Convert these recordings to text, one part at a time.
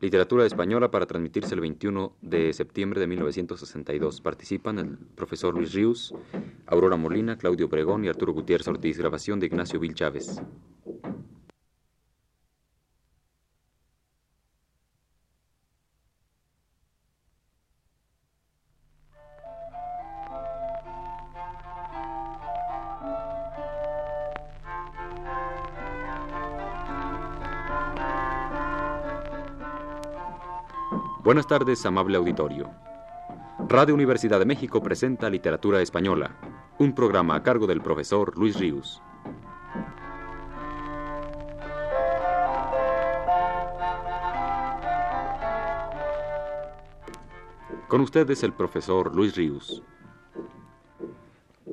Literatura española para transmitirse el 21 de septiembre de 1962. Participan el profesor Luis Ríos, Aurora Molina, Claudio Pregón y Arturo Gutiérrez Ortiz. Grabación de Ignacio Vil Chávez. Buenas tardes, amable auditorio. Radio Universidad de México presenta Literatura Española, un programa a cargo del profesor Luis Ríos. Con ustedes el profesor Luis Ríos.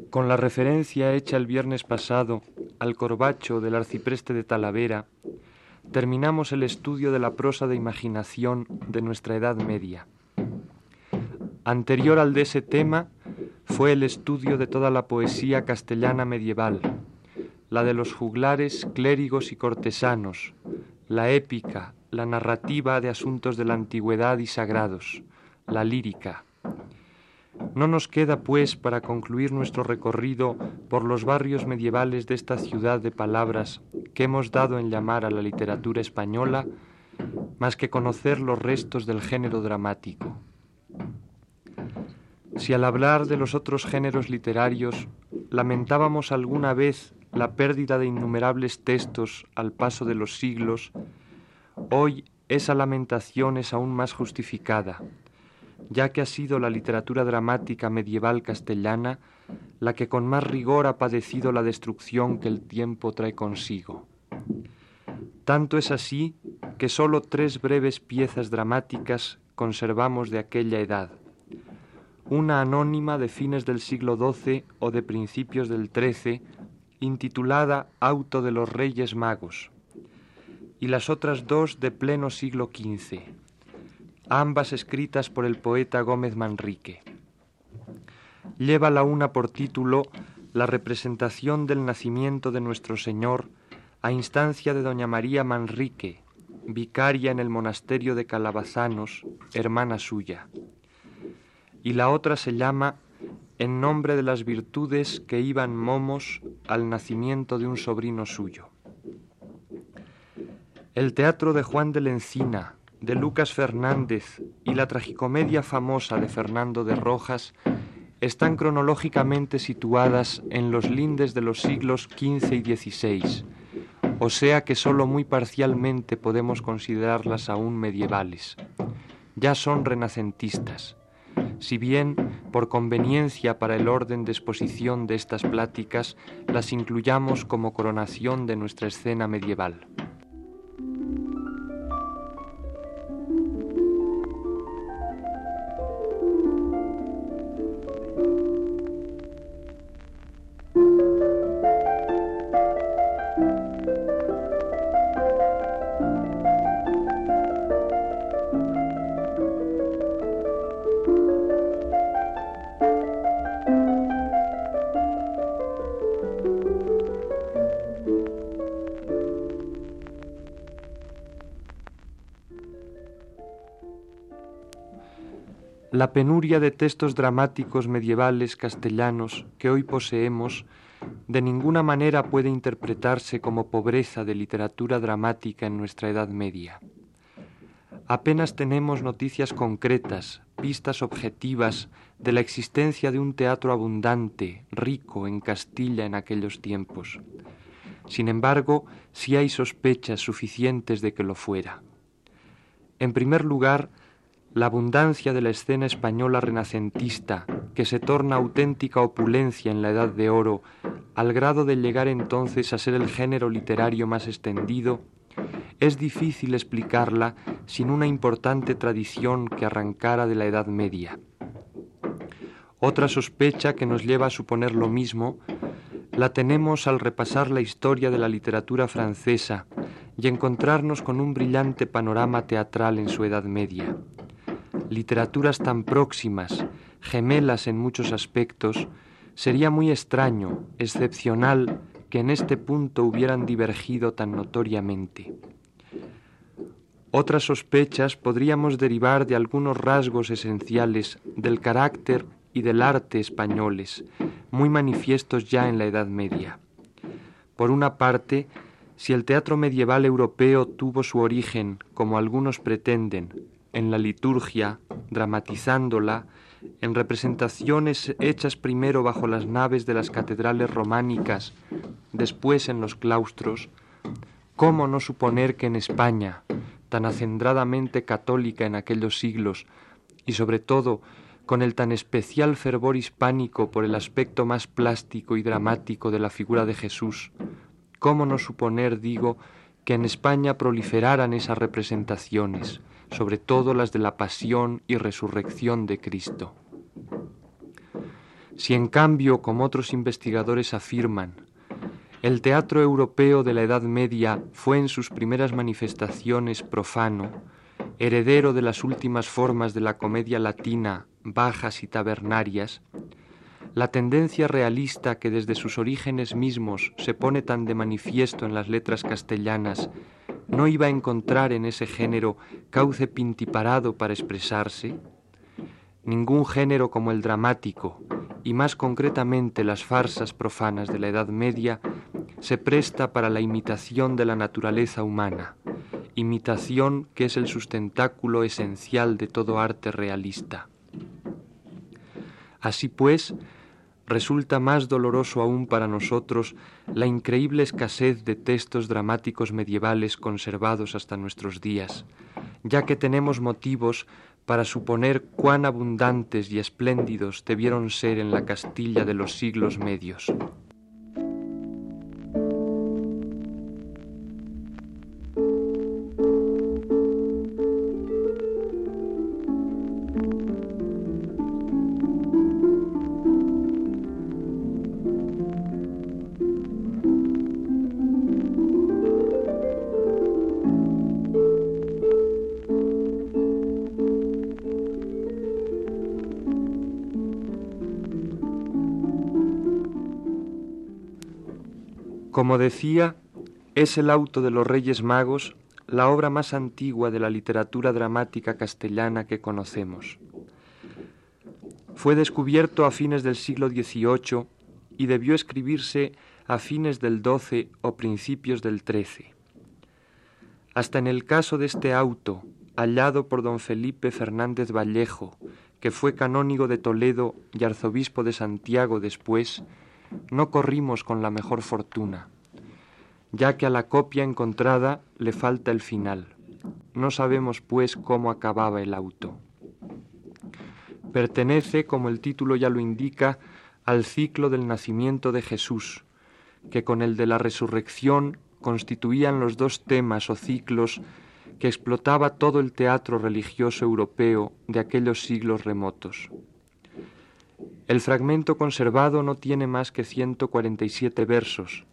Con la referencia hecha el viernes pasado al corbacho del arcipreste de Talavera, terminamos el estudio de la prosa de imaginación de nuestra Edad Media. Anterior al de ese tema fue el estudio de toda la poesía castellana medieval, la de los juglares, clérigos y cortesanos, la épica, la narrativa de asuntos de la antigüedad y sagrados, la lírica, no nos queda, pues, para concluir nuestro recorrido por los barrios medievales de esta ciudad de palabras que hemos dado en llamar a la literatura española, más que conocer los restos del género dramático. Si al hablar de los otros géneros literarios lamentábamos alguna vez la pérdida de innumerables textos al paso de los siglos, hoy esa lamentación es aún más justificada ya que ha sido la literatura dramática medieval castellana la que con más rigor ha padecido la destrucción que el tiempo trae consigo. Tanto es así que sólo tres breves piezas dramáticas conservamos de aquella edad. Una anónima de fines del siglo XII o de principios del XIII, intitulada Auto de los Reyes Magos, y las otras dos de pleno siglo XV, ambas escritas por el poeta Gómez Manrique. Lleva la una por título La representación del nacimiento de nuestro Señor a instancia de doña María Manrique, vicaria en el monasterio de Calabazanos, hermana suya. Y la otra se llama En nombre de las virtudes que iban momos al nacimiento de un sobrino suyo. El teatro de Juan de la Encina, de Lucas Fernández y la tragicomedia famosa de Fernando de Rojas están cronológicamente situadas en los lindes de los siglos XV y XVI, o sea que sólo muy parcialmente podemos considerarlas aún medievales. Ya son renacentistas. Si bien, por conveniencia para el orden de exposición de estas pláticas, las incluyamos como coronación de nuestra escena medieval. La penuria de textos dramáticos medievales castellanos que hoy poseemos de ninguna manera puede interpretarse como pobreza de literatura dramática en nuestra Edad Media. Apenas tenemos noticias concretas, pistas objetivas de la existencia de un teatro abundante, rico en Castilla en aquellos tiempos. Sin embargo, sí hay sospechas suficientes de que lo fuera. En primer lugar, la abundancia de la escena española renacentista, que se torna auténtica opulencia en la Edad de Oro, al grado de llegar entonces a ser el género literario más extendido, es difícil explicarla sin una importante tradición que arrancara de la Edad Media. Otra sospecha que nos lleva a suponer lo mismo la tenemos al repasar la historia de la literatura francesa y encontrarnos con un brillante panorama teatral en su Edad Media literaturas tan próximas, gemelas en muchos aspectos, sería muy extraño, excepcional, que en este punto hubieran divergido tan notoriamente. Otras sospechas podríamos derivar de algunos rasgos esenciales del carácter y del arte españoles, muy manifiestos ya en la Edad Media. Por una parte, si el teatro medieval europeo tuvo su origen, como algunos pretenden, en la liturgia, dramatizándola, en representaciones hechas primero bajo las naves de las catedrales románicas, después en los claustros, ¿cómo no suponer que en España, tan acendradamente católica en aquellos siglos, y sobre todo con el tan especial fervor hispánico por el aspecto más plástico y dramático de la figura de Jesús, ¿cómo no suponer, digo, que en España proliferaran esas representaciones, sobre todo las de la pasión y resurrección de Cristo? Si en cambio, como otros investigadores afirman, el teatro europeo de la Edad Media fue en sus primeras manifestaciones profano, heredero de las últimas formas de la comedia latina bajas y tabernarias, la tendencia realista que desde sus orígenes mismos se pone tan de manifiesto en las letras castellanas no iba a encontrar en ese género cauce pintiparado para expresarse? Ningún género como el dramático, y más concretamente las farsas profanas de la Edad Media, se presta para la imitación de la naturaleza humana, imitación que es el sustentáculo esencial de todo arte realista. Así pues, resulta más doloroso aún para nosotros la increíble escasez de textos dramáticos medievales conservados hasta nuestros días, ya que tenemos motivos para suponer cuán abundantes y espléndidos debieron ser en la Castilla de los siglos medios. Como decía, es el auto de los Reyes Magos la obra más antigua de la literatura dramática castellana que conocemos. Fue descubierto a fines del siglo XVIII y debió escribirse a fines del XII o principios del XIII. Hasta en el caso de este auto, hallado por don Felipe Fernández Vallejo, que fue canónigo de Toledo y arzobispo de Santiago después, no corrimos con la mejor fortuna, ya que a la copia encontrada le falta el final. No sabemos, pues, cómo acababa el auto. Pertenece, como el título ya lo indica, al ciclo del nacimiento de Jesús, que con el de la resurrección constituían los dos temas o ciclos que explotaba todo el teatro religioso europeo de aquellos siglos remotos. El fragmento conservado no tiene más que 147 versos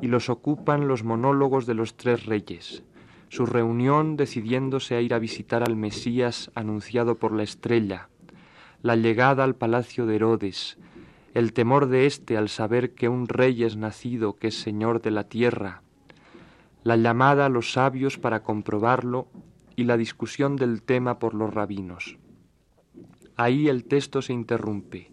y los ocupan los monólogos de los tres reyes, su reunión decidiéndose a ir a visitar al Mesías anunciado por la estrella, la llegada al palacio de Herodes, el temor de éste al saber que un rey es nacido que es señor de la tierra, la llamada a los sabios para comprobarlo y la discusión del tema por los rabinos. Ahí el texto se interrumpe.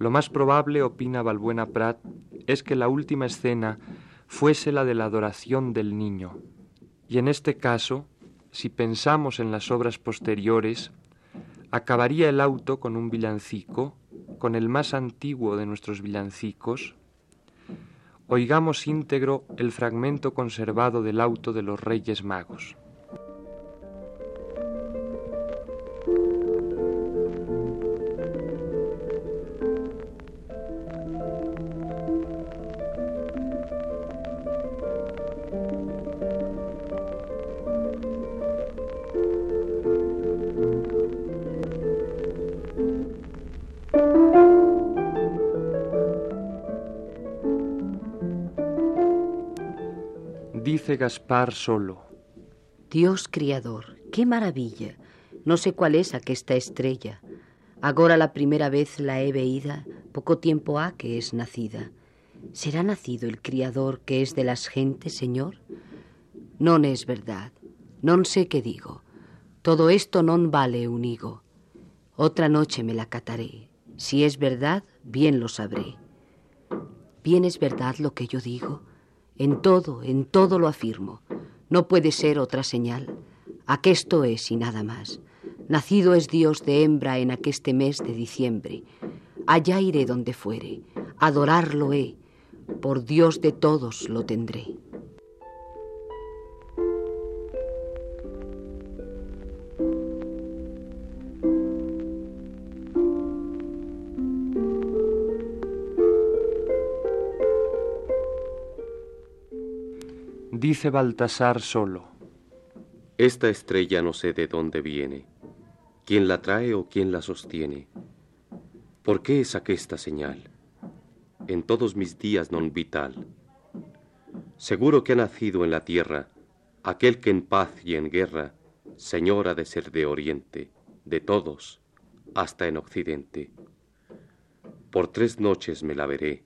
Lo más probable, opina Balbuena Prat, es que la última escena fuese la de la adoración del niño. Y en este caso, si pensamos en las obras posteriores, acabaría el auto con un villancico, con el más antiguo de nuestros villancicos. Oigamos íntegro el fragmento conservado del auto de los Reyes Magos. Gaspar solo. Dios criador, qué maravilla. No sé cuál es aquesta estrella. Agora la primera vez la he veída, poco tiempo ha que es nacida. ¿Será nacido el criador que es de las gentes, Señor? No es verdad. Non sé qué digo. Todo esto non vale un higo. Otra noche me la cataré. Si es verdad, bien lo sabré. Bien es verdad lo que yo digo. En todo, en todo lo afirmo. No puede ser otra señal. Aquesto es y nada más. Nacido es Dios de hembra en aqueste mes de diciembre. Allá iré donde fuere. Adorarlo he. Por Dios de todos lo tendré. Dice Baltasar solo. Esta estrella no sé de dónde viene, quién la trae o quién la sostiene. ¿Por qué es aquesta señal? En todos mis días non vital. Seguro que ha nacido en la tierra aquel que en paz y en guerra Señor ha de ser de oriente, de todos, hasta en occidente. Por tres noches me la veré,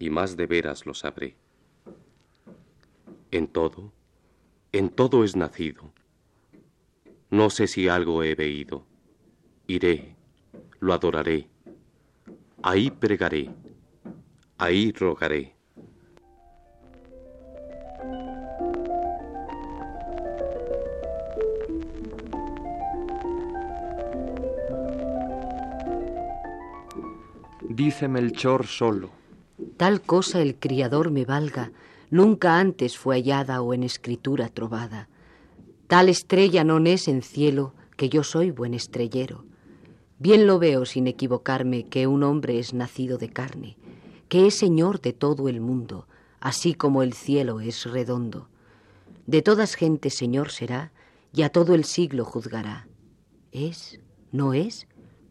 y más de veras lo sabré. En todo, en todo es nacido. No sé si algo he veído. Iré, lo adoraré. Ahí pregaré, ahí rogaré. Dice Melchor solo. Tal cosa el criador me valga, nunca antes fue hallada o en escritura trovada. Tal estrella non es en cielo, que yo soy buen estrellero. Bien lo veo sin equivocarme que un hombre es nacido de carne, que es señor de todo el mundo, así como el cielo es redondo. De todas gentes señor será, y a todo el siglo juzgará. ¿Es? ¿No es?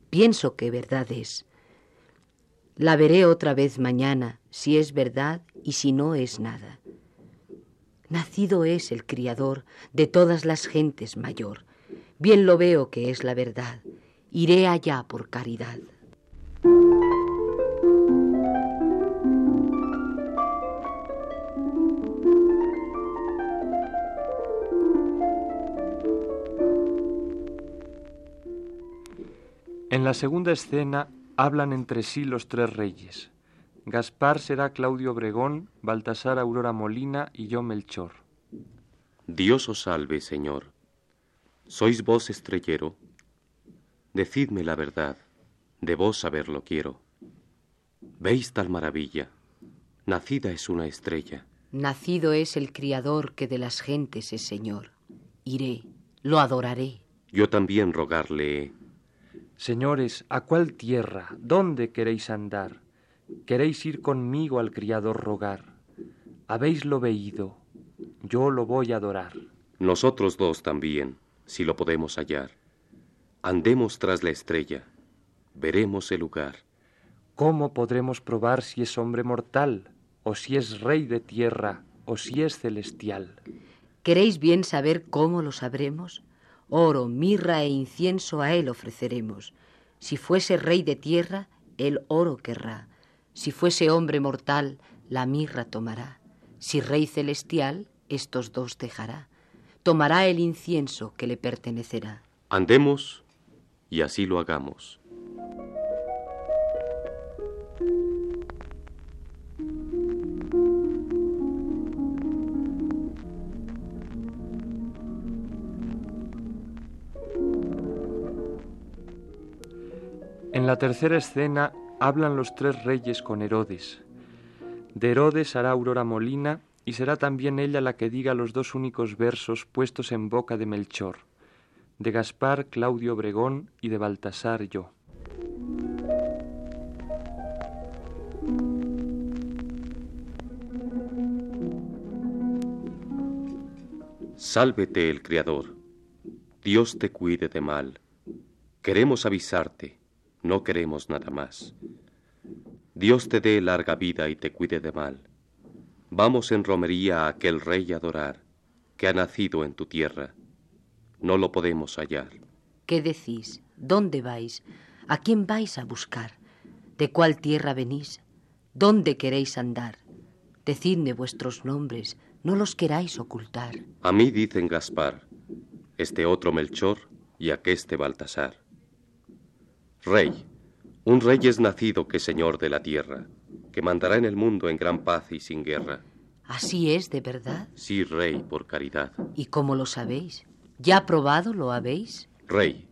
Pienso que verdad es. La veré otra vez mañana, si es verdad y si no es nada. Nacido es el Criador de todas las gentes mayor. Bien lo veo que es la verdad. Iré allá por caridad. En la segunda escena hablan entre sí los tres reyes. Gaspar será Claudio Obregón, Baltasar Aurora Molina y yo Melchor. Dios os salve, Señor. ¿Sois vos estrellero? Decidme la verdad, de vos saberlo quiero. ¿Veis tal maravilla? Nacida es una estrella. Nacido es el Criador que de las gentes es Señor. Iré, lo adoraré. Yo también rogarle he. Señores, ¿a cuál tierra? ¿Dónde queréis andar? ¿Queréis ir conmigo al criador rogar? Habéislo veído, yo lo voy a adorar. Nosotros dos también, si lo podemos hallar. Andemos tras la estrella, veremos el lugar. ¿Cómo podremos probar si es hombre mortal, o si es rey de tierra, o si es celestial? ¿Queréis bien saber cómo lo sabremos? Oro, mirra e incienso a él ofreceremos. Si fuese rey de tierra, el oro querrá. Si fuese hombre mortal, la mirra tomará. Si rey celestial, estos dos dejará. Tomará el incienso que le pertenecerá. Andemos y así lo hagamos. La tercera escena hablan los tres reyes con Herodes. De Herodes hará Aurora Molina y será también ella la que diga los dos únicos versos puestos en boca de Melchor, de Gaspar Claudio Obregón y de Baltasar yo. Sálvete el Criador, Dios te cuide de mal. Queremos avisarte, no queremos nada más. Dios te dé larga vida y te cuide de mal. Vamos en romería a aquel rey a adorar, que ha nacido en tu tierra. No lo podemos hallar. ¿Qué decís? ¿Dónde vais? ¿A quién vais a buscar? ¿De cuál tierra venís? ¿Dónde queréis andar? Decidme vuestros nombres, no los queráis ocultar. A mí dicen Gaspar, este otro Melchor y aqueste Baltasar. Rey, un rey es nacido que señor de la tierra, que mandará en el mundo en gran paz y sin guerra. ¿Así es de verdad? Sí, rey, por caridad. ¿Y cómo lo sabéis? ¿Ya probado lo habéis? Rey,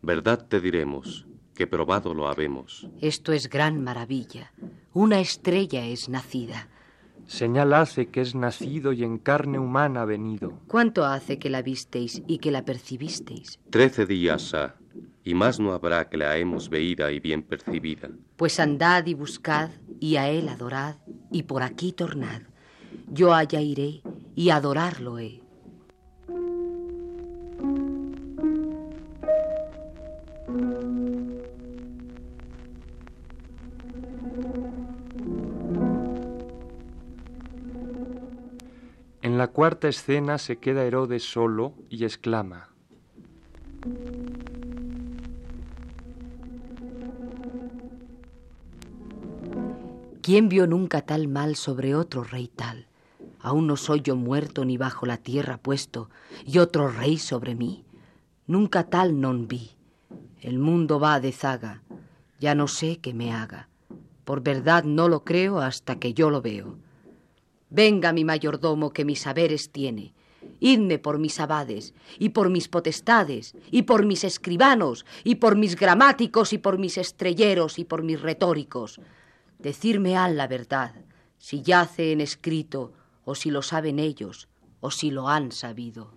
verdad te diremos, que probado lo habemos. Esto es gran maravilla. Una estrella es nacida. Señal hace que es nacido y en carne humana venido. ¿Cuánto hace que la visteis y que la percibisteis? Trece días ha, y más no habrá que la hemos veída y bien percibida. Pues andad y buscad, y a él adorad, y por aquí tornad. Yo allá iré, y adorarlo he. En la cuarta escena se queda Herodes solo y exclama, ¿Quién vio nunca tal mal sobre otro rey tal? Aún no soy yo muerto ni bajo la tierra puesto, y otro rey sobre mí. Nunca tal non vi. El mundo va de zaga, ya no sé qué me haga. Por verdad no lo creo hasta que yo lo veo. Venga mi mayordomo que mis saberes tiene. Idme por mis abades, y por mis potestades, y por mis escribanos, y por mis gramáticos, y por mis estrelleros, y por mis retóricos. Decirme al la verdad, si yace en escrito, o si lo saben ellos, o si lo han sabido.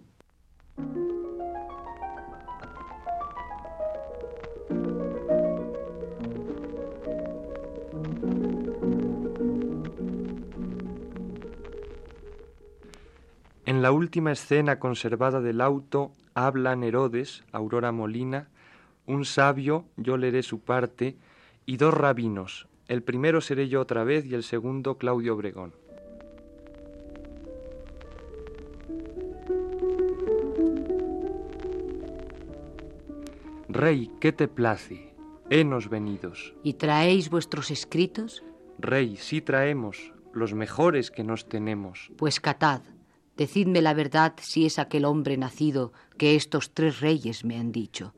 En la última escena conservada del auto hablan Herodes, Aurora Molina, un sabio, yo leeré su parte, y dos rabinos. El primero seré yo otra vez y el segundo Claudio Obregón. Rey, ¿qué te place? Henos venidos. ¿Y traéis vuestros escritos? Rey, sí traemos, los mejores que nos tenemos. Pues catad, decidme la verdad si es aquel hombre nacido que estos tres reyes me han dicho.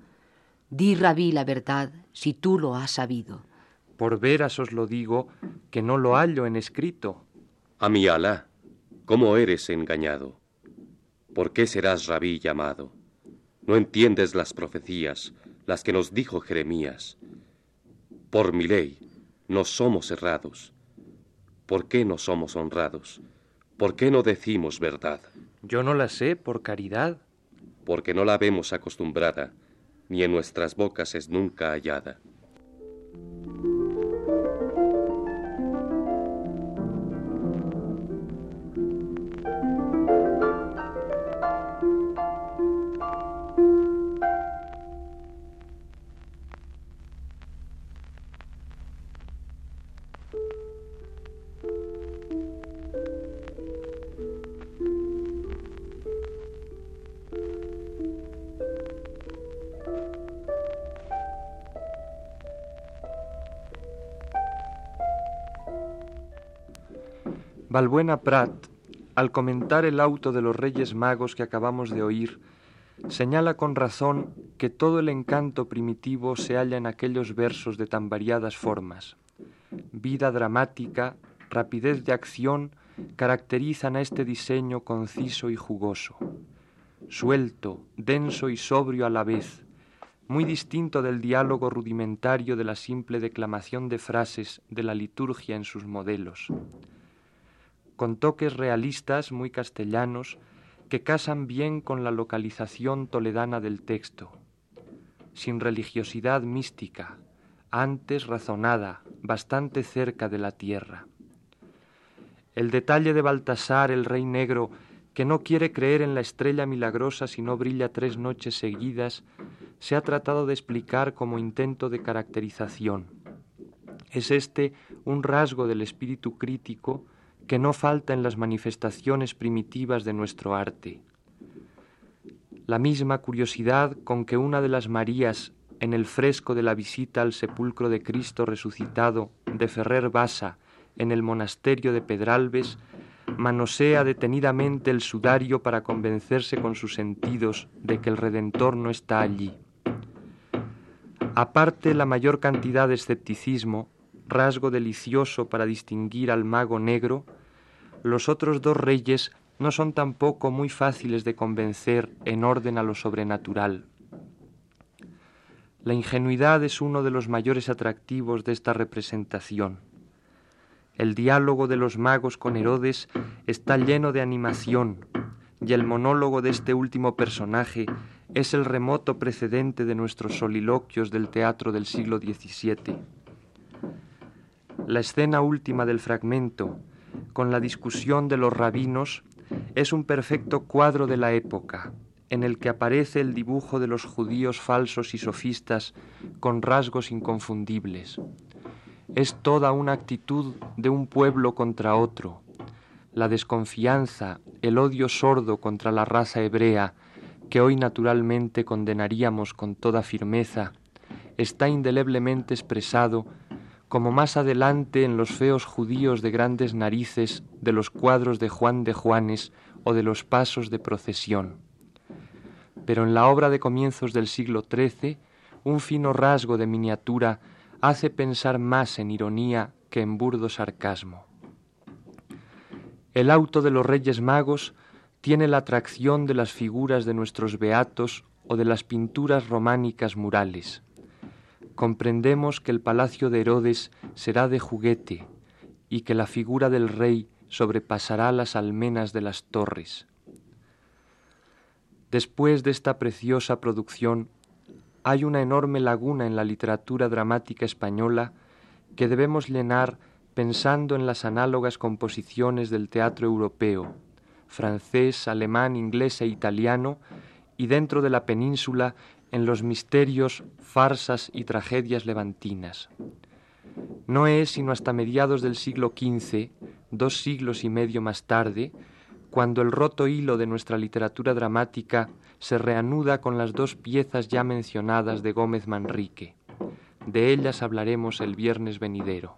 Di, rabí, la verdad si tú lo has sabido. Por veras os lo digo, que no lo hallo en escrito. A mi Alá, ¿cómo eres engañado? ¿Por qué serás rabí llamado? No entiendes las profecías, las que nos dijo Jeremías. Por mi ley, no somos errados. ¿Por qué no somos honrados? ¿Por qué no decimos verdad? Yo no la sé por caridad. Porque no la vemos acostumbrada, ni en nuestras bocas es nunca hallada. Valbuena Prat, al comentar el auto de los Reyes Magos que acabamos de oír, señala con razón que todo el encanto primitivo se halla en aquellos versos de tan variadas formas. Vida dramática, rapidez de acción caracterizan a este diseño conciso y jugoso. Suelto, denso y sobrio a la vez, muy distinto del diálogo rudimentario de la simple declamación de frases de la liturgia en sus modelos con toques realistas muy castellanos que casan bien con la localización toledana del texto, sin religiosidad mística, antes razonada, bastante cerca de la tierra. El detalle de Baltasar, el rey negro, que no quiere creer en la estrella milagrosa si no brilla tres noches seguidas, se ha tratado de explicar como intento de caracterización. Es este un rasgo del espíritu crítico que no falta en las manifestaciones primitivas de nuestro arte. La misma curiosidad con que una de las Marías en el fresco de la visita al sepulcro de Cristo resucitado de Ferrer Bassa en el monasterio de Pedralbes manosea detenidamente el sudario para convencerse con sus sentidos de que el Redentor no está allí. Aparte la mayor cantidad de escepticismo, rasgo delicioso para distinguir al mago negro, los otros dos reyes no son tampoco muy fáciles de convencer en orden a lo sobrenatural. La ingenuidad es uno de los mayores atractivos de esta representación. El diálogo de los magos con Herodes está lleno de animación, y el monólogo de este último personaje es el remoto precedente de nuestros soliloquios del teatro del siglo XVII. La escena última del fragmento, con la discusión de los rabinos, es un perfecto cuadro de la época, en el que aparece el dibujo de los judíos falsos y sofistas con rasgos inconfundibles es toda una actitud de un pueblo contra otro. La desconfianza, el odio sordo contra la raza hebrea, que hoy naturalmente condenaríamos con toda firmeza, está indeleblemente expresado como más adelante en los feos judíos de grandes narices de los cuadros de Juan de Juanes o de los pasos de procesión. Pero en la obra de comienzos del siglo XIII, un fino rasgo de miniatura hace pensar más en ironía que en burdo sarcasmo. El auto de los Reyes Magos tiene la atracción de las figuras de nuestros beatos o de las pinturas románicas murales. Comprendemos que el palacio de Herodes será de juguete y que la figura del rey sobrepasará las almenas de las torres. Después de esta preciosa producción, hay una enorme laguna en la literatura dramática española que debemos llenar pensando en las análogas composiciones del teatro europeo, francés, alemán, inglés e italiano, y dentro de la península en los misterios, farsas y tragedias levantinas. No es sino hasta mediados del siglo XV, dos siglos y medio más tarde, cuando el roto hilo de nuestra literatura dramática se reanuda con las dos piezas ya mencionadas de Gómez Manrique. De ellas hablaremos el viernes venidero.